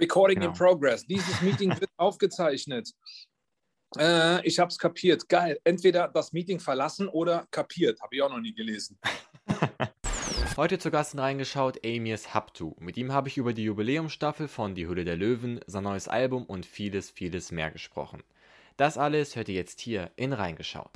Recording genau. in progress. Dieses Meeting wird aufgezeichnet. Äh, ich habe es kapiert. Geil. Entweder das Meeting verlassen oder kapiert. Habe ich auch noch nie gelesen. Heute zu Gast reingeschaut Amias Haptu. Mit ihm habe ich über die Jubiläumsstaffel von Die Hülle der Löwen, sein neues Album und vieles, vieles mehr gesprochen. Das alles hört ihr jetzt hier in Reingeschaut.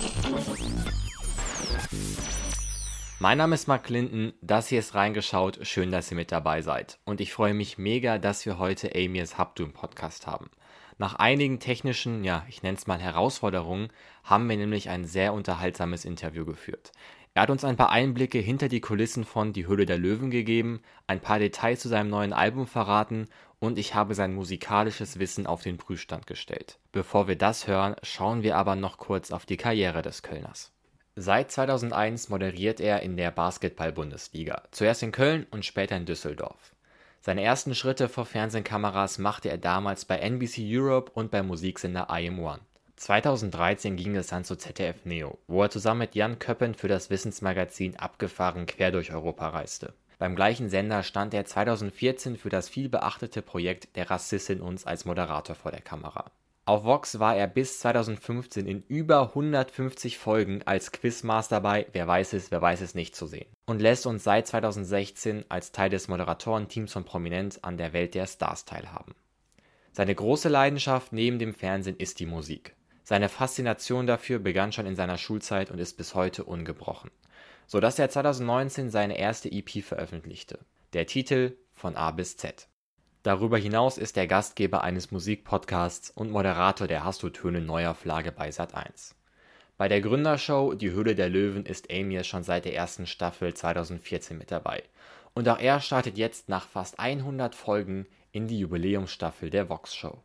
Mein Name ist Mark Clinton, das hier ist Reingeschaut, schön, dass ihr mit dabei seid. Und ich freue mich mega, dass wir heute Amias Haptu im Podcast haben. Nach einigen technischen, ja, ich nenne es mal Herausforderungen, haben wir nämlich ein sehr unterhaltsames Interview geführt. Er hat uns ein paar Einblicke hinter die Kulissen von Die Hülle der Löwen gegeben, ein paar Details zu seinem neuen Album verraten und ich habe sein musikalisches Wissen auf den Prüfstand gestellt. Bevor wir das hören, schauen wir aber noch kurz auf die Karriere des Kölners. Seit 2001 moderiert er in der Basketball-Bundesliga, zuerst in Köln und später in Düsseldorf. Seine ersten Schritte vor Fernsehkameras machte er damals bei NBC Europe und beim Musiksender IM1. 2013 ging es dann zu ZDF Neo, wo er zusammen mit Jan Köppen für das Wissensmagazin Abgefahren quer durch Europa reiste. Beim gleichen Sender stand er 2014 für das vielbeachtete Projekt Der Rassist in uns als Moderator vor der Kamera auf Vox war er bis 2015 in über 150 Folgen als Quizmaster bei Wer weiß es, wer weiß es nicht zu sehen und lässt uns seit 2016 als Teil des Moderatorenteams von Prominent an der Welt der Stars teilhaben. Seine große Leidenschaft neben dem Fernsehen ist die Musik. Seine Faszination dafür begann schon in seiner Schulzeit und ist bis heute ungebrochen, so dass er 2019 seine erste EP veröffentlichte. Der Titel Von A bis Z. Darüber hinaus ist er Gastgeber eines Musikpodcasts und Moderator der Hast du Töne Neuauflage bei Sat1. Bei der Gründershow Die Höhle der Löwen ist Amias schon seit der ersten Staffel 2014 mit dabei. Und auch er startet jetzt nach fast 100 Folgen in die Jubiläumsstaffel der Vox Show.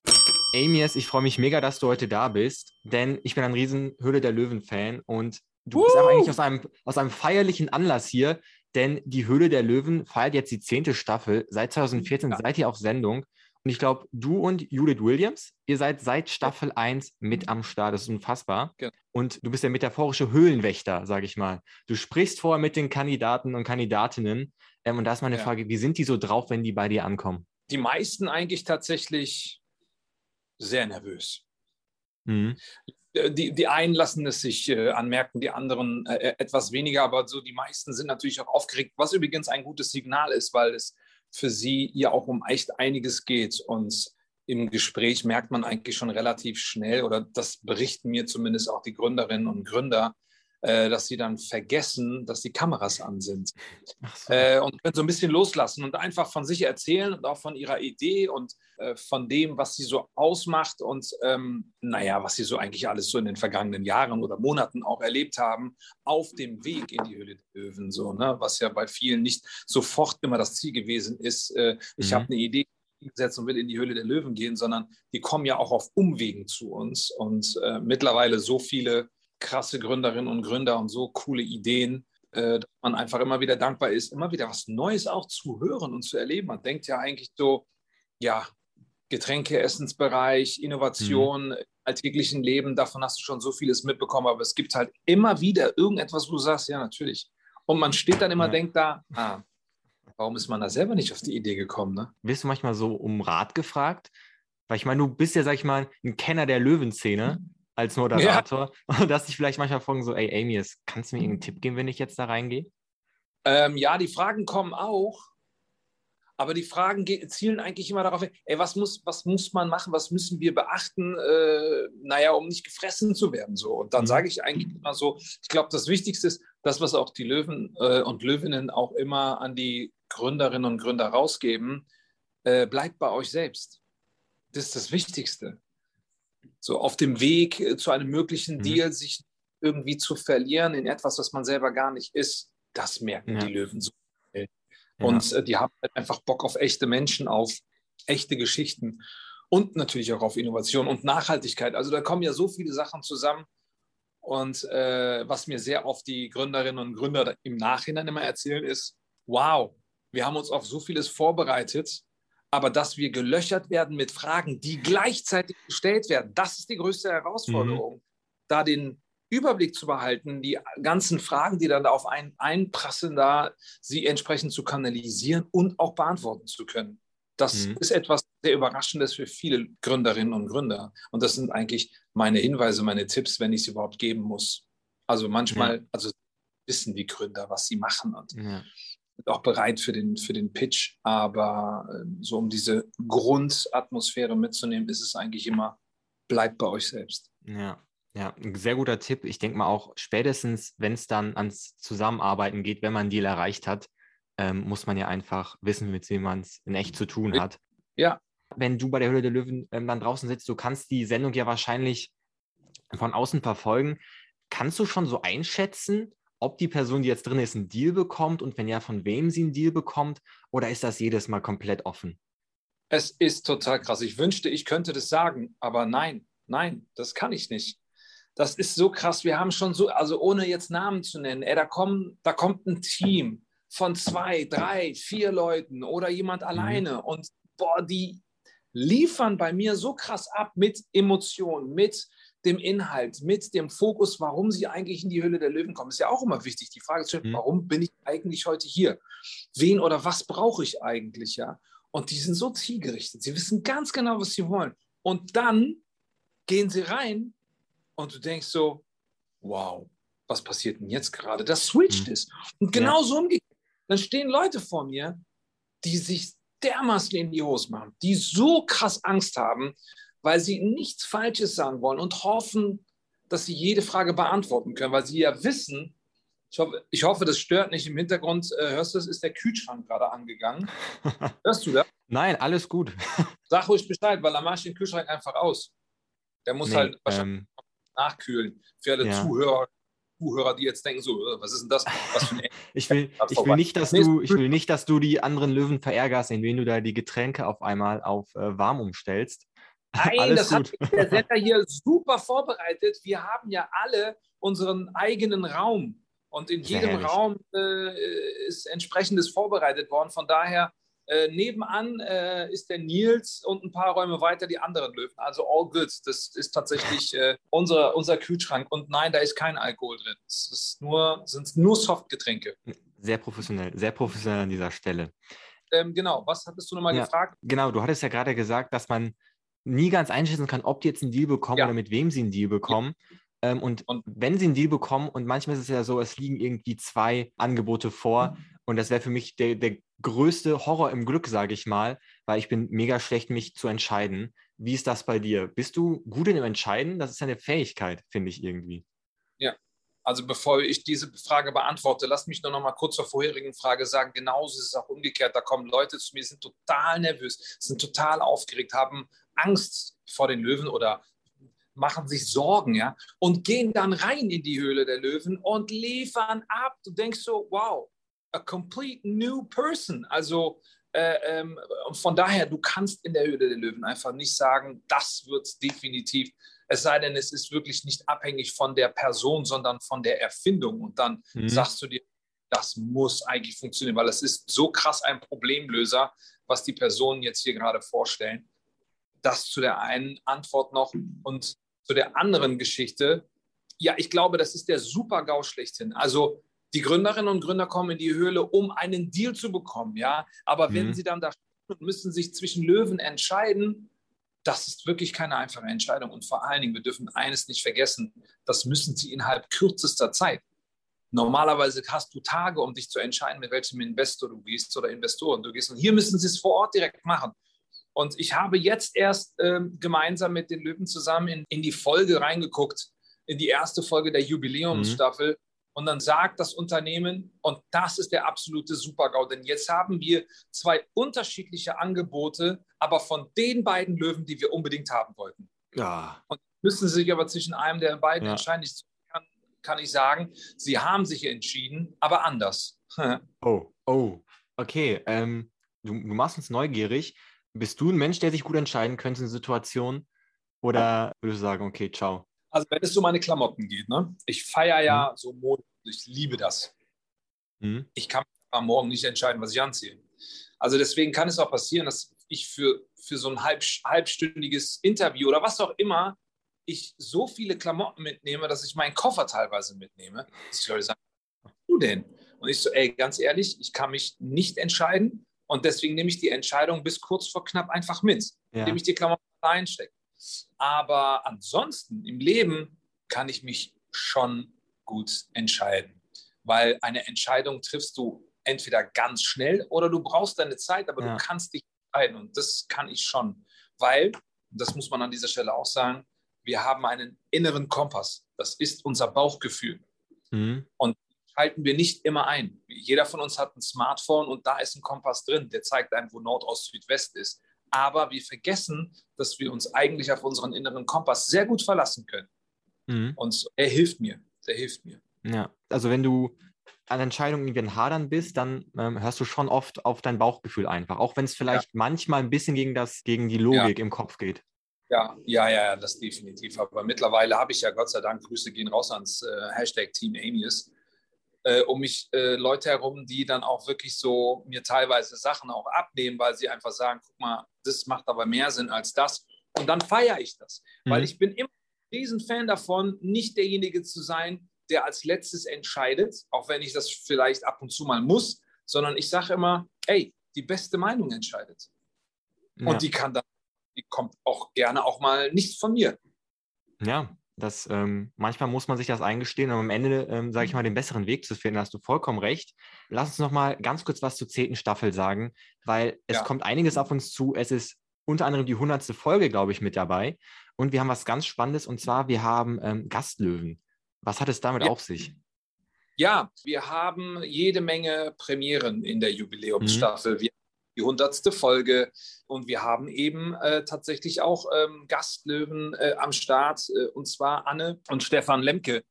Amias, ich freue mich mega, dass du heute da bist, denn ich bin ein riesen Höhle der Löwen-Fan und du bist aber eigentlich aus einem, aus einem feierlichen Anlass hier, denn die Höhle der Löwen feiert jetzt die zehnte Staffel. Seit 2014 ja. seid ihr auf Sendung. Und ich glaube, du und Judith Williams, ihr seid seit Staffel 1 mit am Start. Das ist unfassbar. Ja. Und du bist der metaphorische Höhlenwächter, sage ich mal. Du sprichst vorher mit den Kandidaten und Kandidatinnen. Ähm, und da ist meine ja. Frage, wie sind die so drauf, wenn die bei dir ankommen? Die meisten eigentlich tatsächlich sehr nervös. Mhm. Äh, die, die einen lassen es sich äh, anmerken, die anderen äh, äh, etwas weniger, aber so die meisten sind natürlich auch aufgeregt, was übrigens ein gutes Signal ist, weil es für sie ja auch um echt einiges geht. Und im Gespräch merkt man eigentlich schon relativ schnell, oder das berichten mir zumindest auch die Gründerinnen und Gründer, äh, dass sie dann vergessen, dass die Kameras an sind. So. Äh, und können so ein bisschen loslassen und einfach von sich erzählen und auch von ihrer Idee und äh, von dem, was sie so ausmacht und ähm, naja, was sie so eigentlich alles so in den vergangenen Jahren oder Monaten auch erlebt haben, auf dem Weg in die Höhle der Löwen, so, ne? was ja bei vielen nicht sofort immer das Ziel gewesen ist. Äh, ich mhm. habe eine Idee, gesetzt und will in die Höhle der Löwen gehen, sondern die kommen ja auch auf Umwegen zu uns. Und äh, mittlerweile so viele krasse Gründerinnen und Gründer und so coole Ideen, äh, dass man einfach immer wieder dankbar ist, immer wieder was Neues auch zu hören und zu erleben. Man denkt ja eigentlich so, ja, Getränke, Essensbereich, Innovation, mhm. alltäglichen Leben, davon hast du schon so vieles mitbekommen, aber es gibt halt immer wieder irgendetwas, wo du sagst, ja, natürlich. Und man steht dann immer, ja. denkt da, ah, warum ist man da selber nicht auf die Idee gekommen? Ne? Wirst du manchmal so um Rat gefragt? Weil ich meine, du bist ja, sag ich mal, ein Kenner der Löwenszene. Mhm als Moderator. Ja. Und dass dich vielleicht manchmal fragen so, ey Amy, kannst du mir irgendeinen Tipp geben, wenn ich jetzt da reingehe? Ähm, ja, die Fragen kommen auch. Aber die Fragen zielen eigentlich immer darauf, ey, was muss, was muss man machen, was müssen wir beachten, äh, naja, um nicht gefressen zu werden. So. Und dann mhm. sage ich eigentlich immer so, ich glaube, das Wichtigste ist, das, was auch die Löwen äh, und Löwinnen auch immer an die Gründerinnen und Gründer rausgeben, äh, bleibt bei euch selbst. Das ist das Wichtigste so auf dem Weg äh, zu einem möglichen mhm. Deal sich irgendwie zu verlieren in etwas, was man selber gar nicht ist, das merken ja. die Löwen so. Und ja. äh, die haben halt einfach Bock auf echte Menschen, auf echte Geschichten und natürlich auch auf Innovation und Nachhaltigkeit. Also da kommen ja so viele Sachen zusammen. Und äh, was mir sehr oft die Gründerinnen und Gründer im Nachhinein immer erzählen, ist, wow, wir haben uns auf so vieles vorbereitet aber dass wir gelöchert werden mit Fragen, die gleichzeitig gestellt werden, das ist die größte Herausforderung. Mhm. Da den Überblick zu behalten, die ganzen Fragen, die dann auf einen einprassen, da sie entsprechend zu kanalisieren und auch beantworten zu können. Das mhm. ist etwas sehr Überraschendes für viele Gründerinnen und Gründer. Und das sind eigentlich meine Hinweise, meine Tipps, wenn ich es überhaupt geben muss. Also manchmal, ja. also wissen die Gründer, was sie machen und ja. Auch bereit für den, für den Pitch. Aber ähm, so um diese Grundatmosphäre mitzunehmen, ist es eigentlich immer, bleibt bei euch selbst. Ja. Ja, ein sehr guter Tipp. Ich denke mal auch spätestens, wenn es dann ans Zusammenarbeiten geht, wenn man einen Deal erreicht hat, ähm, muss man ja einfach wissen, mit wem man es in echt zu tun hat. Ja. Wenn du bei der Höhle der Löwen ähm, dann draußen sitzt, du kannst die Sendung ja wahrscheinlich von außen verfolgen. Kannst du schon so einschätzen, ob die Person, die jetzt drin ist, einen Deal bekommt und wenn ja, von wem sie einen Deal bekommt? Oder ist das jedes Mal komplett offen? Es ist total krass. Ich wünschte, ich könnte das sagen, aber nein, nein, das kann ich nicht. Das ist so krass. Wir haben schon so, also ohne jetzt Namen zu nennen, ey, da, kommen, da kommt ein Team von zwei, drei, vier Leuten oder jemand mhm. alleine und boah, die liefern bei mir so krass ab mit Emotionen, mit dem Inhalt, mit dem Fokus, warum sie eigentlich in die Hülle der Löwen kommen. Ist ja auch immer wichtig, die Frage zu stellen, mhm. warum bin ich eigentlich heute hier? Wen oder was brauche ich eigentlich, ja? Und die sind so zielgerichtet. Sie wissen ganz genau, was sie wollen. Und dann gehen sie rein und du denkst so, wow, was passiert denn jetzt gerade? Das switcht mhm. ist. Und genauso ja. umgekehrt dann stehen Leute vor mir, die sich dermaßen in die Hose machen, die so krass Angst haben, weil sie nichts Falsches sagen wollen und hoffen, dass sie jede Frage beantworten können, weil sie ja wissen, ich hoffe, ich hoffe das stört nicht im Hintergrund, äh, hörst du das, ist der Kühlschrank gerade angegangen. Hörst du das? Nein, alles gut. Sag ruhig Bescheid, weil dann mache ich den Kühlschrank einfach aus. Der muss nee, halt wahrscheinlich ähm, nachkühlen. Für alle ja. Zuhörer Zuhörer, die jetzt denken, so, äh, was ist denn das? ich, will, ich, will nicht, dass du, ich will nicht, dass du die anderen Löwen verärgerst, indem du da die Getränke auf einmal auf äh, warm umstellst. Nein, Alles das gut. hat der Sender hier super vorbereitet. Wir haben ja alle unseren eigenen Raum. Und in jedem Raum äh, ist entsprechendes vorbereitet worden. Von daher äh, nebenan äh, ist der Nils und ein paar Räume weiter die anderen Löwen. Also all good. Das ist tatsächlich äh, unser, unser Kühlschrank. Und nein, da ist kein Alkohol drin. Es ist nur, sind nur Softgetränke. Sehr professionell, sehr professionell an dieser Stelle. Ähm, genau, was hattest du nochmal ja, gefragt? Genau, du hattest ja gerade gesagt, dass man nie ganz einschätzen kann, ob die jetzt einen Deal bekommen ja. oder mit wem sie einen Deal bekommen. Ja. Ähm, und, und, wenn sie einen Deal bekommen, und manchmal ist es ja so, es liegen irgendwie zwei Angebote vor, mhm. und das wäre für mich der, der größte Horror im Glück, sage ich mal, weil ich bin mega schlecht, mich zu entscheiden. Wie ist das bei dir? Bist du gut in dem Entscheiden? Das ist eine Fähigkeit, finde ich irgendwie. Ja, also bevor ich diese Frage beantworte, lass mich nur noch mal kurz zur vorherigen Frage sagen. Genauso ist es auch umgekehrt. Da kommen Leute zu mir, sind total nervös, sind total aufgeregt, haben Angst vor den Löwen oder machen sich Sorgen, ja, und gehen dann rein in die Höhle der Löwen und liefern ab. Du denkst so, wow, a complete new person. Also äh, ähm, von daher, du kannst in der Höhle der Löwen einfach nicht sagen, das wird definitiv. Es sei denn, es ist wirklich nicht abhängig von der Person, sondern von der Erfindung. Und dann mhm. sagst du dir, das muss eigentlich funktionieren, weil es ist so krass ein Problemlöser, was die Personen jetzt hier gerade vorstellen. Das zu der einen Antwort noch und zu der anderen Geschichte. Ja, ich glaube, das ist der Super-GAU schlechthin. Also die Gründerinnen und Gründer kommen in die Höhle, um einen Deal zu bekommen, ja. Aber mhm. wenn sie dann da stehen und müssen sich zwischen Löwen entscheiden, das ist wirklich keine einfache Entscheidung. Und vor allen Dingen, wir dürfen eines nicht vergessen, das müssen sie innerhalb kürzester Zeit. Normalerweise hast du Tage, um dich zu entscheiden, mit welchem Investor du gehst oder Investoren du gehst. Und hier müssen sie es vor Ort direkt machen. Und ich habe jetzt erst ähm, gemeinsam mit den Löwen zusammen in, in die Folge reingeguckt, in die erste Folge der Jubiläumsstaffel. Mhm. Und dann sagt das Unternehmen, und das ist der absolute Super-GAU, denn jetzt haben wir zwei unterschiedliche Angebote, aber von den beiden Löwen, die wir unbedingt haben wollten. Ja. Und müssen sie sich aber zwischen einem der beiden ja. entscheiden. Ich kann, kann ich sagen, sie haben sich entschieden, aber anders. oh, oh, okay. Ähm, du, du machst uns neugierig. Bist du ein Mensch, der sich gut entscheiden könnte in Situationen? Oder würdest du sagen, okay, ciao? Also wenn es um meine Klamotten geht, ne? ich feiere ja mhm. so Mode, ich liebe das. Mhm. Ich kann am Morgen nicht entscheiden, was ich anziehe. Also deswegen kann es auch passieren, dass ich für, für so ein halb, halbstündiges Interview oder was auch immer, ich so viele Klamotten mitnehme, dass ich meinen Koffer teilweise mitnehme. Dass die Leute sagen, was du denn? Und ich so, ey, ganz ehrlich, ich kann mich nicht entscheiden. Und deswegen nehme ich die Entscheidung bis kurz vor knapp einfach mit, ja. indem ich die Klamotten einstecke. Aber ansonsten im Leben kann ich mich schon gut entscheiden, weil eine Entscheidung triffst du entweder ganz schnell oder du brauchst deine Zeit, aber ja. du kannst dich entscheiden und das kann ich schon, weil, das muss man an dieser Stelle auch sagen, wir haben einen inneren Kompass. Das ist unser Bauchgefühl. Mhm. Und halten wir nicht immer ein. Jeder von uns hat ein Smartphone und da ist ein Kompass drin, der zeigt einem, wo Nord, Ost, Süd, West ist. Aber wir vergessen, dass wir uns eigentlich auf unseren inneren Kompass sehr gut verlassen können. Mhm. Und er hilft mir. Der hilft mir. Ja, also wenn du an Entscheidungen irgendwie Hadern bist, dann ähm, hörst du schon oft auf dein Bauchgefühl einfach, auch wenn es vielleicht ja. manchmal ein bisschen gegen, das, gegen die Logik ja. im Kopf geht. Ja, ja, ja, das definitiv. Aber mittlerweile habe ich ja Gott sei Dank, Grüße gehen raus ans äh, Hashtag Team Amius, äh, um mich äh, Leute herum, die dann auch wirklich so mir teilweise Sachen auch abnehmen, weil sie einfach sagen, guck mal, das macht aber mehr Sinn als das. Und dann feiere ich das, mhm. weil ich bin immer ein Riesenfan davon, nicht derjenige zu sein, der als letztes entscheidet, auch wenn ich das vielleicht ab und zu mal muss, sondern ich sage immer, ey, die beste Meinung entscheidet. Ja. Und die kann dann, die kommt auch gerne auch mal nicht von mir. Ja, das, ähm, manchmal muss man sich das eingestehen, um am Ende, ähm, sage ich mal, den besseren Weg zu finden. Da hast du vollkommen recht. Lass uns noch mal ganz kurz was zur zehnten Staffel sagen, weil es ja. kommt einiges auf uns zu. Es ist unter anderem die hundertste Folge, glaube ich, mit dabei. Und wir haben was ganz Spannendes und zwar, wir haben ähm, Gastlöwen. Was hat es damit ja. auf sich? Ja, wir haben jede Menge Premieren in der Jubiläumsstaffel. Mhm. Wir die hundertste Folge und wir haben eben äh, tatsächlich auch ähm, Gastlöwen äh, am Start äh, und zwar Anne und Stefan Lemke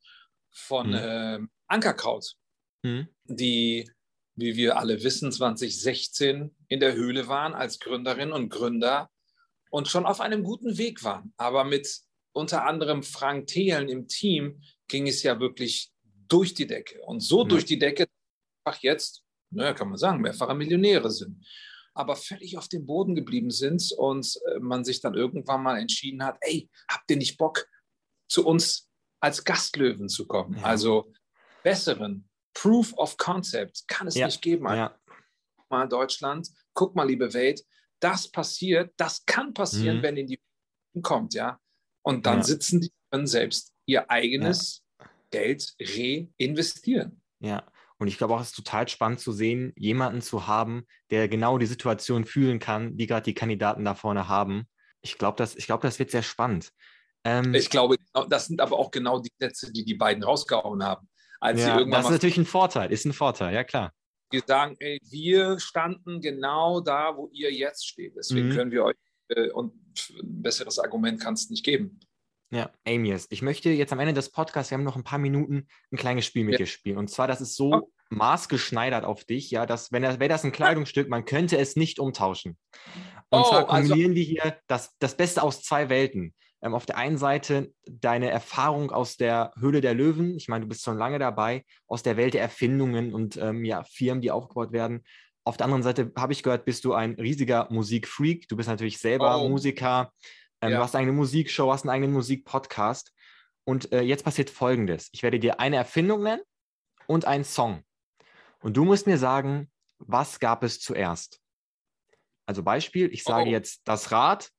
von mhm. Ankerkraut, mhm. die, wie wir alle wissen, 2016 in der Höhle waren als Gründerin und Gründer und schon auf einem guten Weg waren, aber mit unter anderem Frank Thelen im Team ging es ja wirklich durch die Decke. Und so mhm. durch die Decke, einfach jetzt, naja, kann man sagen, mehrfache Millionäre sind. Aber völlig auf dem Boden geblieben sind und äh, man sich dann irgendwann mal entschieden hat, ey, habt ihr nicht Bock, zu uns als Gastlöwen zu kommen? Ja. Also besseren Proof of Concept kann es ja. nicht geben. Ja. Mal Deutschland, guck mal, liebe Welt, das passiert, das kann passieren, mhm. wenn in die kommt, ja. Und dann sitzen die selbst ihr eigenes. Geld reinvestieren. Ja, und ich glaube auch, es ist total spannend zu sehen, jemanden zu haben, der genau die Situation fühlen kann, die gerade die Kandidaten da vorne haben. Ich glaube, das, glaub, das wird sehr spannend. Ähm, ich glaube, das sind aber auch genau die Sätze, die die beiden rausgehauen haben. Als ja, das ist natürlich ein Vorteil, ist ein Vorteil, ja klar. Die sagen, ey, wir standen genau da, wo ihr jetzt steht. Deswegen mhm. können wir euch, äh, und ein besseres Argument kann es nicht geben. Ja, Amias, ich möchte jetzt am Ende des Podcasts, wir haben noch ein paar Minuten, ein kleines Spiel mit ja. dir spielen. Und zwar, das ist so oh. maßgeschneidert auf dich, ja, dass, wenn das, wäre das ein Kleidungsstück, man könnte es nicht umtauschen. Und oh, zwar also kombinieren also... wir hier das, das Beste aus zwei Welten. Ähm, auf der einen Seite deine Erfahrung aus der Höhle der Löwen. Ich meine, du bist schon lange dabei, aus der Welt der Erfindungen und ähm, ja, Firmen, die aufgebaut werden. Auf der anderen Seite habe ich gehört, bist du ein riesiger Musikfreak. Du bist natürlich selber oh. Musiker. Ähm, ja. Du hast eine Musikshow, hast einen eigenen Musikpodcast. Und äh, jetzt passiert Folgendes. Ich werde dir eine Erfindung nennen und einen Song. Und du musst mir sagen, was gab es zuerst? Also Beispiel, ich sage oh. jetzt das Rad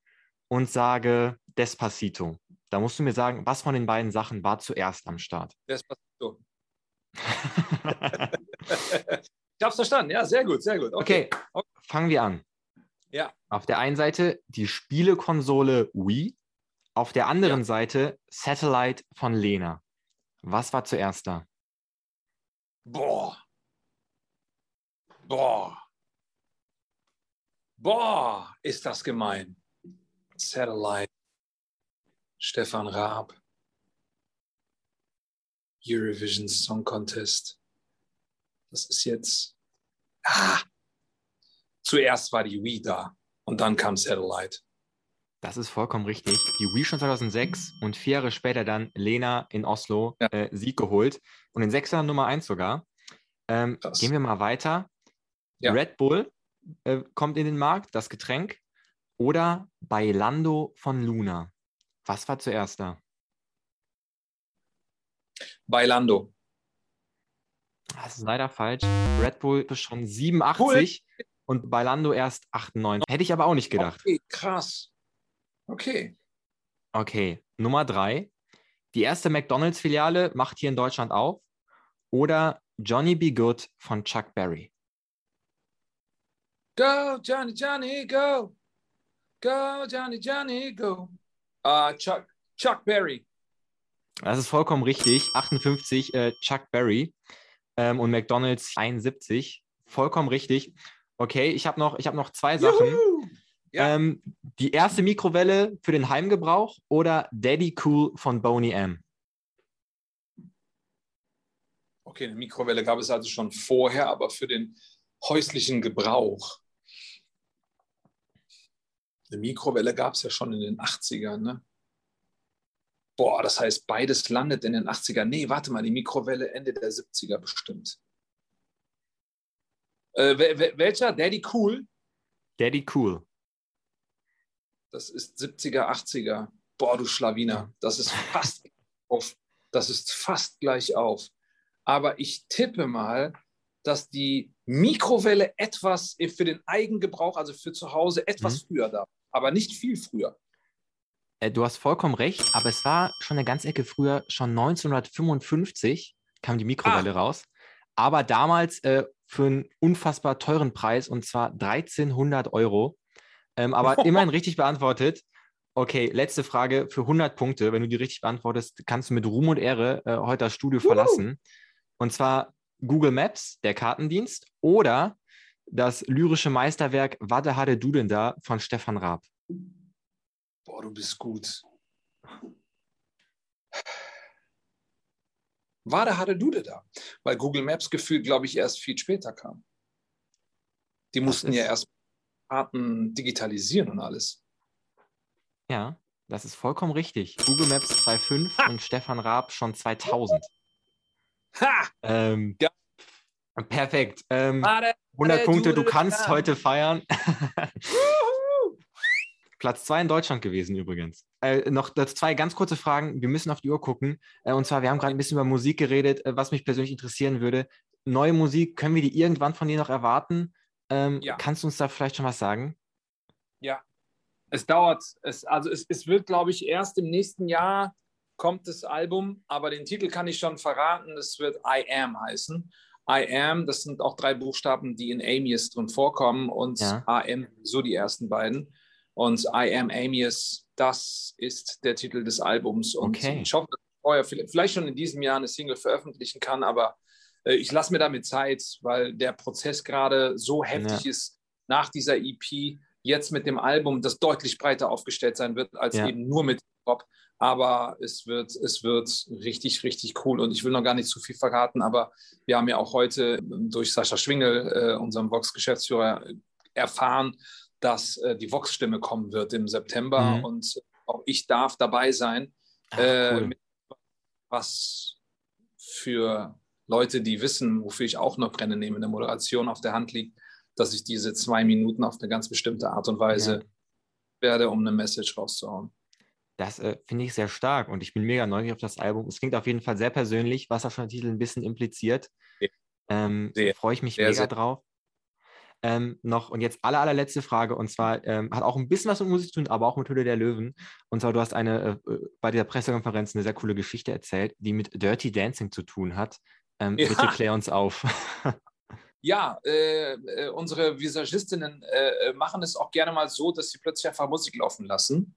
und sage Despacito. Da musst du mir sagen, was von den beiden Sachen war zuerst am Start? Despacito. ich habe es verstanden. Ja, sehr gut, sehr gut. Okay. okay, fangen wir an. Ja. Auf der einen Seite die Spielekonsole Wii, auf der anderen ja. Seite Satellite von Lena. Was war zuerst da? Boah. Boah. Boah, ist das gemein. Satellite. Stefan Raab. Eurovision Song Contest. Das ist jetzt. Ah, zuerst war die Wii da und dann kam Satellite. Das ist vollkommen richtig. Die Wii schon 2006 und vier Jahre später dann Lena in Oslo ja. äh, Sieg geholt und in sechs Jahren Nummer eins sogar. Ähm, gehen wir mal weiter. Ja. Red Bull äh, kommt in den Markt, das Getränk. Oder Bailando von Luna. Was war zuerst da? Bailando. Das ist leider falsch. Red Bull ist schon 87. Und bei Lando erst 98. Hätte ich aber auch nicht gedacht. Okay, krass. Okay. Okay, Nummer drei. Die erste McDonalds-Filiale macht hier in Deutschland auf. Oder Johnny Be Good von Chuck Berry. Go, Johnny, Johnny, go. Go, Johnny, Johnny, go. Uh, Chuck, Chuck Berry. Das ist vollkommen richtig. 58 äh, Chuck Berry ähm, und McDonalds 71. Vollkommen richtig. Okay, ich habe noch, hab noch zwei Sachen. Ja. Ähm, die erste Mikrowelle für den Heimgebrauch oder Daddy Cool von Boney M? Okay, eine Mikrowelle gab es also schon vorher, aber für den häuslichen Gebrauch. Eine Mikrowelle gab es ja schon in den 80ern, ne? Boah, das heißt, beides landet in den 80ern. Nee, warte mal, die Mikrowelle Ende der 70er bestimmt. Äh, welcher? Daddy Cool? Daddy Cool. Das ist 70er, 80er. Boah, du Schlawiner. Das ist fast auf. Das ist fast gleich auf. Aber ich tippe mal, dass die Mikrowelle etwas für den Eigengebrauch, also für zu Hause, etwas mhm. früher da. Aber nicht viel früher. Äh, du hast vollkommen recht, aber es war schon eine ganze Ecke früher, schon 1955 kam die Mikrowelle ah. raus. Aber damals äh, für einen unfassbar teuren Preis und zwar 1300 Euro. Ähm, aber immerhin richtig beantwortet. Okay, letzte Frage für 100 Punkte. Wenn du die richtig beantwortest, kannst du mit Ruhm und Ehre äh, heute das Studio verlassen. Und zwar Google Maps, der Kartendienst, oder das lyrische Meisterwerk Wade Hade Dudenda von Stefan Raab. Boah, du bist gut. Wade hatte Dude da, weil Google Maps gefühlt, glaube ich, erst viel später kam. Die mussten ja erst Karten digitalisieren und alles. Ja, das ist vollkommen richtig. Google Maps 2.5 und Stefan Raab schon 2000. Ha! Ähm, ja. Perfekt. Ähm, 100 Punkte, du kannst heute feiern. Platz zwei in Deutschland gewesen übrigens. Äh, noch zwei ganz kurze Fragen. Wir müssen auf die Uhr gucken. Äh, und zwar, wir haben gerade ein bisschen über Musik geredet, äh, was mich persönlich interessieren würde. Neue Musik, können wir die irgendwann von dir noch erwarten? Ähm, ja. Kannst du uns da vielleicht schon was sagen? Ja, es dauert. Es, also es, es wird, glaube ich, erst im nächsten Jahr kommt das Album, aber den Titel kann ich schon verraten. Es wird I Am heißen. I Am, das sind auch drei Buchstaben, die in Amius drin vorkommen und ja. AM, so die ersten beiden. Und I Am Amius, das ist der Titel des Albums. Und okay. ich hoffe, dass ich vorher vielleicht schon in diesem Jahr eine Single veröffentlichen kann, aber äh, ich lasse mir damit Zeit, weil der Prozess gerade so heftig ja. ist nach dieser EP, jetzt mit dem Album, das deutlich breiter aufgestellt sein wird, als ja. eben nur mit Pop. Aber es wird, es wird richtig, richtig cool. Und ich will noch gar nicht zu viel verraten, aber wir haben ja auch heute durch Sascha Schwingel, äh, unserem Vox-Geschäftsführer, erfahren, dass äh, die Vox-Stimme kommen wird im September mhm. und auch ich darf dabei sein. Ach, äh, cool. was für Leute, die wissen, wofür ich auch noch brenne, nehme in der Moderation auf der Hand liegt, dass ich diese zwei Minuten auf eine ganz bestimmte Art und Weise ja. werde, um eine Message rauszuhauen. Das äh, finde ich sehr stark und ich bin mega neugierig auf das Album. Es klingt auf jeden Fall sehr persönlich, was auch schon der Titel ein bisschen impliziert. Ähm, Freue ich mich sehr, mega sehr. drauf ähm, noch, und jetzt aller, allerletzte Frage, und zwar ähm, hat auch ein bisschen was mit Musik zu tun, aber auch mit Hülle der Löwen. Und zwar, du hast eine, äh, bei dieser Pressekonferenz eine sehr coole Geschichte erzählt, die mit Dirty Dancing zu tun hat. Ähm, ja. Bitte klär uns auf. ja, äh, äh, unsere Visagistinnen äh, äh, machen es auch gerne mal so, dass sie plötzlich einfach Musik laufen lassen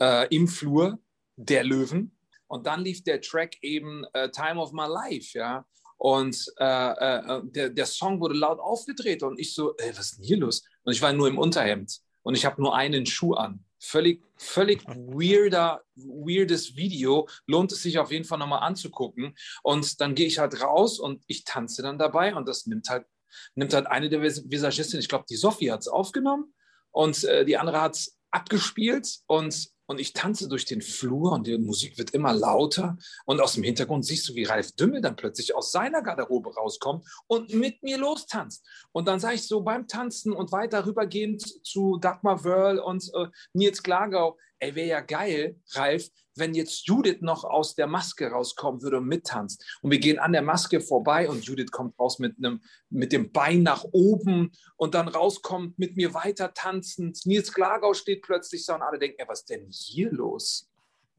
äh, im Flur der Löwen. Und dann lief der Track eben Time of My Life, ja. Und äh, äh, der, der Song wurde laut aufgedreht und ich so, ey, was ist denn hier los? Und ich war nur im Unterhemd und ich habe nur einen Schuh an. Völlig, völlig weirder, weirdes Video. Lohnt es sich auf jeden Fall nochmal anzugucken. Und dann gehe ich halt raus und ich tanze dann dabei und das nimmt halt, nimmt halt eine der Visagistinnen, ich glaube, die Sophie hat es aufgenommen und äh, die andere hat es abgespielt und und ich tanze durch den Flur und die Musik wird immer lauter und aus dem Hintergrund siehst du, wie Ralf Dümmel dann plötzlich aus seiner Garderobe rauskommt und mit mir lostanzt. Und dann sage ich so beim Tanzen und weiter rübergehend zu Dagmar Wörl und äh, Nils Klagau, ey, wäre ja geil, Ralf, wenn jetzt Judith noch aus der Maske rauskommen würde und mittanzt. Und wir gehen an der Maske vorbei und Judith kommt raus mit, einem, mit dem Bein nach oben und dann rauskommt mit mir weiter tanzend. Nils Glagau steht plötzlich so und alle denken, ey, was ist denn hier los?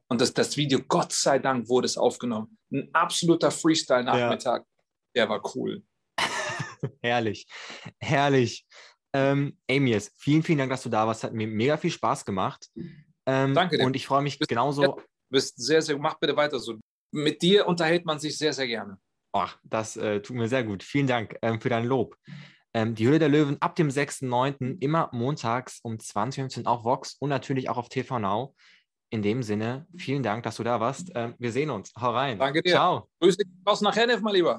Und das, das Video, Gott sei Dank, wurde es aufgenommen. Ein absoluter Freestyle-Nachmittag. Ja. Der war cool. herrlich, herrlich. Ähm, Amias, vielen, vielen Dank, dass du da warst. Hat mir mega viel Spaß gemacht. Ähm, Danke dir. Und ich freue mich bist, genauso. Du bist sehr, sehr, mach bitte weiter so. Mit dir unterhält man sich sehr, sehr gerne. Ach, das äh, tut mir sehr gut. Vielen Dank ähm, für dein Lob. Ähm, die Hülle der Löwen ab dem 6.9. immer montags um 20.15 Uhr auf Vox und natürlich auch auf TV Now. In dem Sinne, vielen Dank, dass du da warst. Ähm, wir sehen uns. Hau rein. Danke dir. Ciao. Grüß dich aus nach Hennef, mal lieber.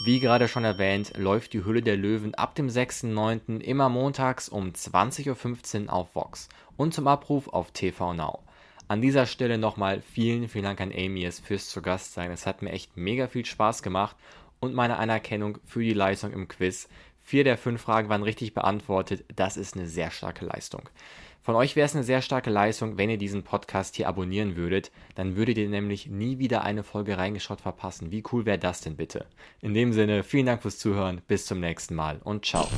Wie gerade schon erwähnt, läuft die Hülle der Löwen ab dem 6.9. immer montags um 20.15 Uhr auf Vox und zum Abruf auf TV Now. An dieser Stelle nochmal vielen, vielen Dank an Amias fürs zu Gast sein. Es hat mir echt mega viel Spaß gemacht und meine Anerkennung für die Leistung im Quiz. Vier der fünf Fragen waren richtig beantwortet. Das ist eine sehr starke Leistung. Von euch wäre es eine sehr starke Leistung, wenn ihr diesen Podcast hier abonnieren würdet. Dann würdet ihr nämlich nie wieder eine Folge reingeschaut verpassen. Wie cool wäre das denn bitte? In dem Sinne, vielen Dank fürs Zuhören. Bis zum nächsten Mal und ciao.